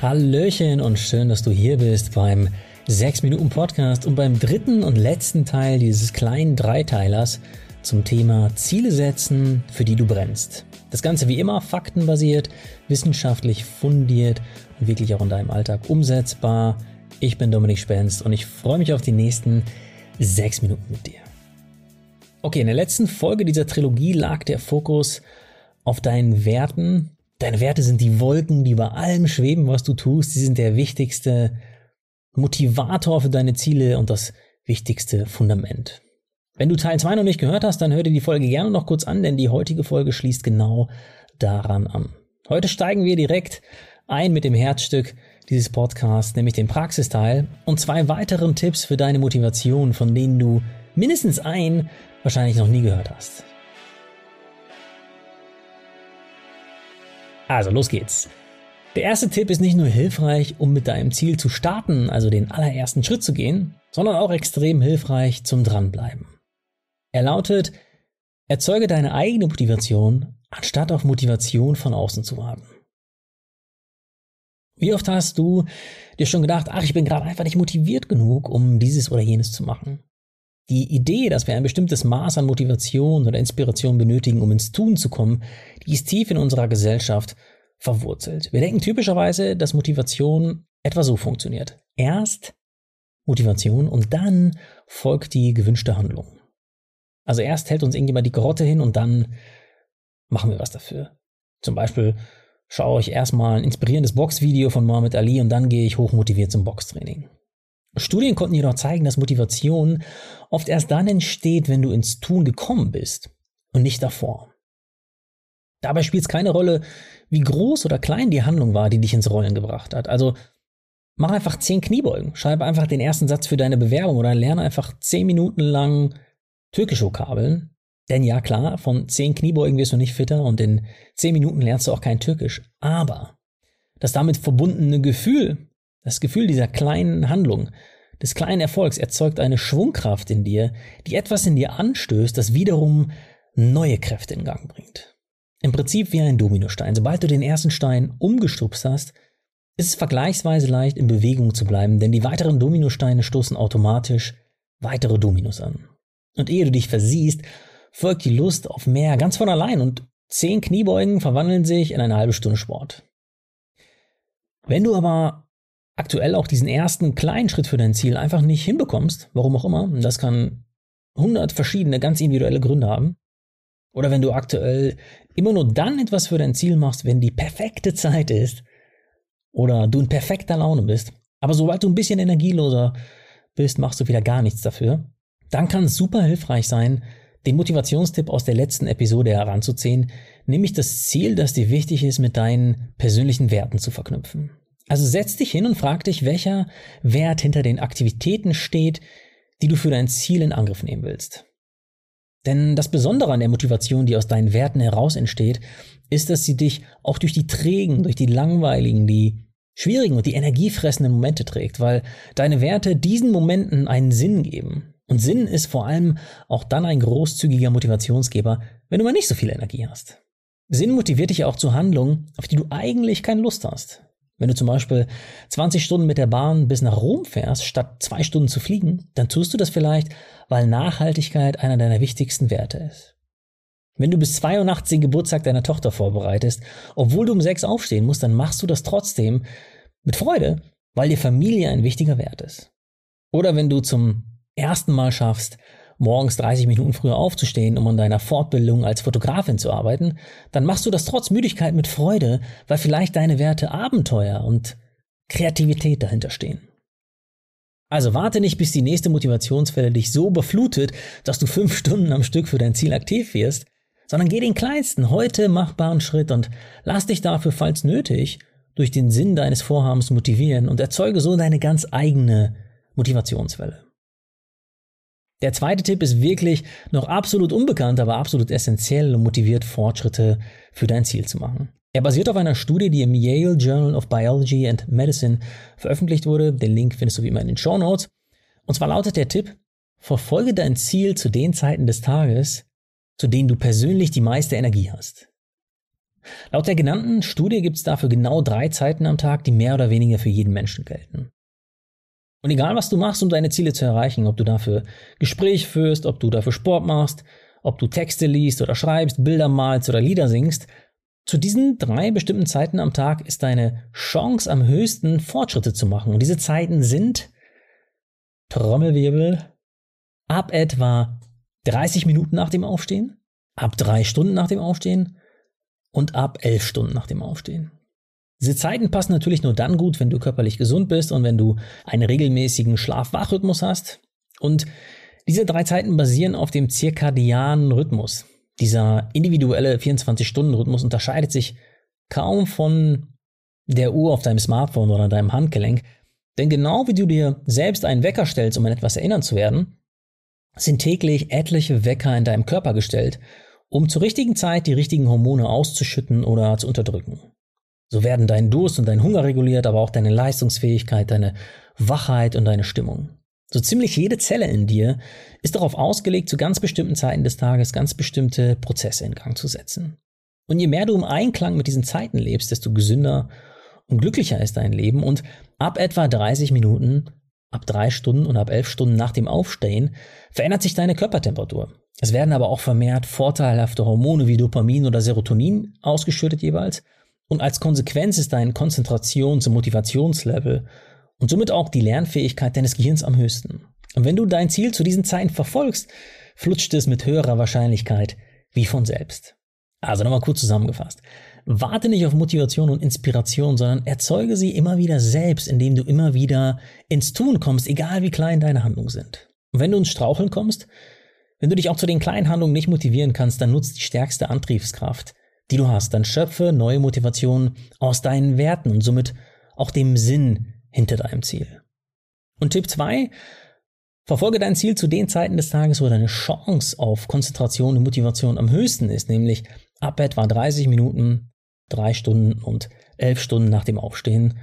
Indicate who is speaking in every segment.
Speaker 1: Hallöchen und schön, dass du hier bist beim 6 Minuten Podcast und beim dritten und letzten Teil dieses kleinen Dreiteilers zum Thema Ziele setzen, für die du brennst. Das Ganze wie immer faktenbasiert, wissenschaftlich fundiert und wirklich auch in deinem Alltag umsetzbar. Ich bin Dominik Spenst und ich freue mich auf die nächsten 6 Minuten mit dir. Okay, in der letzten Folge dieser Trilogie lag der Fokus auf deinen Werten Deine Werte sind die Wolken, die über allem schweben, was du tust. Sie sind der wichtigste Motivator für deine Ziele und das wichtigste Fundament. Wenn du Teil 2 noch nicht gehört hast, dann hör dir die Folge gerne noch kurz an, denn die heutige Folge schließt genau daran an. Heute steigen wir direkt ein mit dem Herzstück dieses Podcasts, nämlich dem Praxisteil und zwei weiteren Tipps für deine Motivation, von denen du mindestens ein wahrscheinlich noch nie gehört hast. Also, los geht's. Der erste Tipp ist nicht nur hilfreich, um mit deinem Ziel zu starten, also den allerersten Schritt zu gehen, sondern auch extrem hilfreich zum Dranbleiben. Er lautet, erzeuge deine eigene Motivation, anstatt auf Motivation von außen zu warten. Wie oft hast du dir schon gedacht, ach, ich bin gerade einfach nicht motiviert genug, um dieses oder jenes zu machen? Die Idee, dass wir ein bestimmtes Maß an Motivation oder Inspiration benötigen, um ins Tun zu kommen, die ist tief in unserer Gesellschaft verwurzelt. Wir denken typischerweise, dass Motivation etwa so funktioniert. Erst Motivation und dann folgt die gewünschte Handlung. Also erst hält uns irgendjemand die Grotte hin und dann machen wir was dafür. Zum Beispiel schaue ich erstmal ein inspirierendes Boxvideo von Mohammed Ali und dann gehe ich hochmotiviert zum Boxtraining. Studien konnten jedoch zeigen, dass Motivation oft erst dann entsteht, wenn du ins Tun gekommen bist und nicht davor. Dabei spielt es keine Rolle, wie groß oder klein die Handlung war, die dich ins Rollen gebracht hat. Also mach einfach zehn Kniebeugen, schreibe einfach den ersten Satz für deine Bewerbung oder lerne einfach zehn Minuten lang türkisch Vokabeln. Denn ja klar, von zehn Kniebeugen wirst du nicht fitter und in zehn Minuten lernst du auch kein Türkisch. Aber das damit verbundene Gefühl, das Gefühl dieser kleinen Handlung, des kleinen Erfolgs erzeugt eine Schwungkraft in dir, die etwas in dir anstößt, das wiederum neue Kräfte in Gang bringt. Im Prinzip wie ein Dominostein. Sobald du den ersten Stein umgestupst hast, ist es vergleichsweise leicht, in Bewegung zu bleiben, denn die weiteren Dominosteine stoßen automatisch weitere Dominos an. Und ehe du dich versiehst, folgt die Lust auf mehr ganz von allein und zehn Kniebeugen verwandeln sich in eine halbe Stunde Sport. Wenn du aber aktuell auch diesen ersten kleinen Schritt für dein Ziel einfach nicht hinbekommst, warum auch immer, das kann hundert verschiedene ganz individuelle Gründe haben, oder wenn du aktuell immer nur dann etwas für dein Ziel machst, wenn die perfekte Zeit ist, oder du in perfekter Laune bist, aber sobald du ein bisschen energieloser bist, machst du wieder gar nichts dafür, dann kann es super hilfreich sein, den Motivationstipp aus der letzten Episode heranzuziehen, nämlich das Ziel, das dir wichtig ist, mit deinen persönlichen Werten zu verknüpfen. Also setz dich hin und frag dich, welcher Wert hinter den Aktivitäten steht, die du für dein Ziel in Angriff nehmen willst. Denn das Besondere an der Motivation, die aus deinen Werten heraus entsteht, ist, dass sie dich auch durch die trägen, durch die langweiligen, die schwierigen und die energiefressenden Momente trägt, weil deine Werte diesen Momenten einen Sinn geben. Und Sinn ist vor allem auch dann ein großzügiger Motivationsgeber, wenn du mal nicht so viel Energie hast. Sinn motiviert dich auch zu Handlungen, auf die du eigentlich keine Lust hast. Wenn du zum Beispiel 20 Stunden mit der Bahn bis nach Rom fährst, statt zwei Stunden zu fliegen, dann tust du das vielleicht, weil Nachhaltigkeit einer deiner wichtigsten Werte ist. Wenn du bis zwei Uhr nachts den Geburtstag deiner Tochter vorbereitest, obwohl du um sechs aufstehen musst, dann machst du das trotzdem mit Freude, weil dir Familie ein wichtiger Wert ist. Oder wenn du zum ersten Mal schaffst, morgens 30 Minuten früher aufzustehen, um an deiner Fortbildung als Fotografin zu arbeiten, dann machst du das trotz Müdigkeit mit Freude, weil vielleicht deine Werte Abenteuer und Kreativität dahinter stehen. Also warte nicht, bis die nächste Motivationswelle dich so überflutet, dass du fünf Stunden am Stück für dein Ziel aktiv wirst, sondern geh den kleinsten, heute machbaren Schritt und lass dich dafür, falls nötig, durch den Sinn deines Vorhabens motivieren und erzeuge so deine ganz eigene Motivationswelle. Der zweite Tipp ist wirklich noch absolut unbekannt, aber absolut essentiell und motiviert, Fortschritte für dein Ziel zu machen. Er basiert auf einer Studie, die im Yale Journal of Biology and Medicine veröffentlicht wurde. Den Link findest du wie immer in den Show Notes. Und zwar lautet der Tipp, verfolge dein Ziel zu den Zeiten des Tages, zu denen du persönlich die meiste Energie hast. Laut der genannten Studie gibt es dafür genau drei Zeiten am Tag, die mehr oder weniger für jeden Menschen gelten. Und egal, was du machst, um deine Ziele zu erreichen, ob du dafür Gespräch führst, ob du dafür Sport machst, ob du Texte liest oder schreibst, Bilder malst oder Lieder singst, zu diesen drei bestimmten Zeiten am Tag ist deine Chance am höchsten, Fortschritte zu machen. Und diese Zeiten sind Trommelwirbel ab etwa 30 Minuten nach dem Aufstehen, ab drei Stunden nach dem Aufstehen und ab elf Stunden nach dem Aufstehen. Diese Zeiten passen natürlich nur dann gut, wenn du körperlich gesund bist und wenn du einen regelmäßigen Schlaf-Wach-Rhythmus hast. Und diese drei Zeiten basieren auf dem zirkadianen Rhythmus. Dieser individuelle 24-Stunden-Rhythmus unterscheidet sich kaum von der Uhr auf deinem Smartphone oder deinem Handgelenk. Denn genau wie du dir selbst einen Wecker stellst, um an etwas erinnern zu werden, sind täglich etliche Wecker in deinem Körper gestellt, um zur richtigen Zeit die richtigen Hormone auszuschütten oder zu unterdrücken. So werden dein Durst und dein Hunger reguliert, aber auch deine Leistungsfähigkeit, deine Wachheit und deine Stimmung. So ziemlich jede Zelle in dir ist darauf ausgelegt, zu ganz bestimmten Zeiten des Tages ganz bestimmte Prozesse in Gang zu setzen. Und je mehr du im Einklang mit diesen Zeiten lebst, desto gesünder und glücklicher ist dein Leben. Und ab etwa 30 Minuten, ab drei Stunden und ab elf Stunden nach dem Aufstehen verändert sich deine Körpertemperatur. Es werden aber auch vermehrt vorteilhafte Hormone wie Dopamin oder Serotonin ausgeschüttet jeweils. Und als Konsequenz ist dein Konzentrations- und Motivationslevel und somit auch die Lernfähigkeit deines Gehirns am höchsten. Und wenn du dein Ziel zu diesen Zeiten verfolgst, flutscht es mit höherer Wahrscheinlichkeit wie von selbst. Also nochmal kurz zusammengefasst. Warte nicht auf Motivation und Inspiration, sondern erzeuge sie immer wieder selbst, indem du immer wieder ins Tun kommst, egal wie klein deine Handlungen sind. Und wenn du ins Straucheln kommst, wenn du dich auch zu den kleinen Handlungen nicht motivieren kannst, dann nutzt die stärkste Antriebskraft, die du hast. Dann schöpfe neue Motivation aus deinen Werten und somit auch dem Sinn hinter deinem Ziel. Und Tipp 2, verfolge dein Ziel zu den Zeiten des Tages, wo deine Chance auf Konzentration und Motivation am höchsten ist, nämlich ab etwa 30 Minuten, 3 Stunden und 11 Stunden nach dem Aufstehen.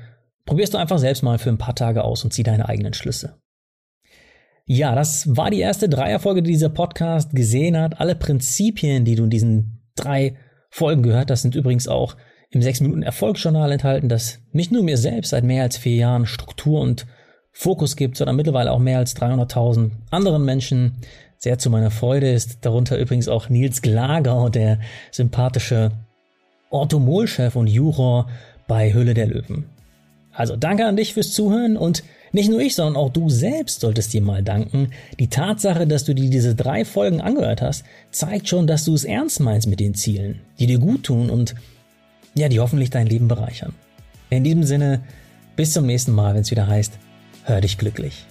Speaker 1: Probierst du einfach selbst mal für ein paar Tage aus und zieh deine eigenen Schlüsse. Ja, das war die erste Dreierfolge, die dieser Podcast gesehen hat. Alle Prinzipien, die du in diesen drei Folgen gehört hast, sind übrigens auch im 6-Minuten-Erfolgsjournal enthalten, das nicht nur mir selbst seit mehr als vier Jahren Struktur und Fokus gibt, sondern mittlerweile auch mehr als 300.000 anderen Menschen. Sehr zu meiner Freude ist darunter übrigens auch Nils Glagau, der sympathische Orthomol-Chef und Juror bei Hülle der Löwen. Also danke an dich fürs Zuhören und nicht nur ich, sondern auch du selbst solltest dir mal danken. Die Tatsache, dass du dir diese drei Folgen angehört hast, zeigt schon, dass du es ernst meinst mit den Zielen, die dir gut tun und ja, die hoffentlich dein Leben bereichern. In diesem Sinne, bis zum nächsten Mal, wenn es wieder heißt, hör dich glücklich.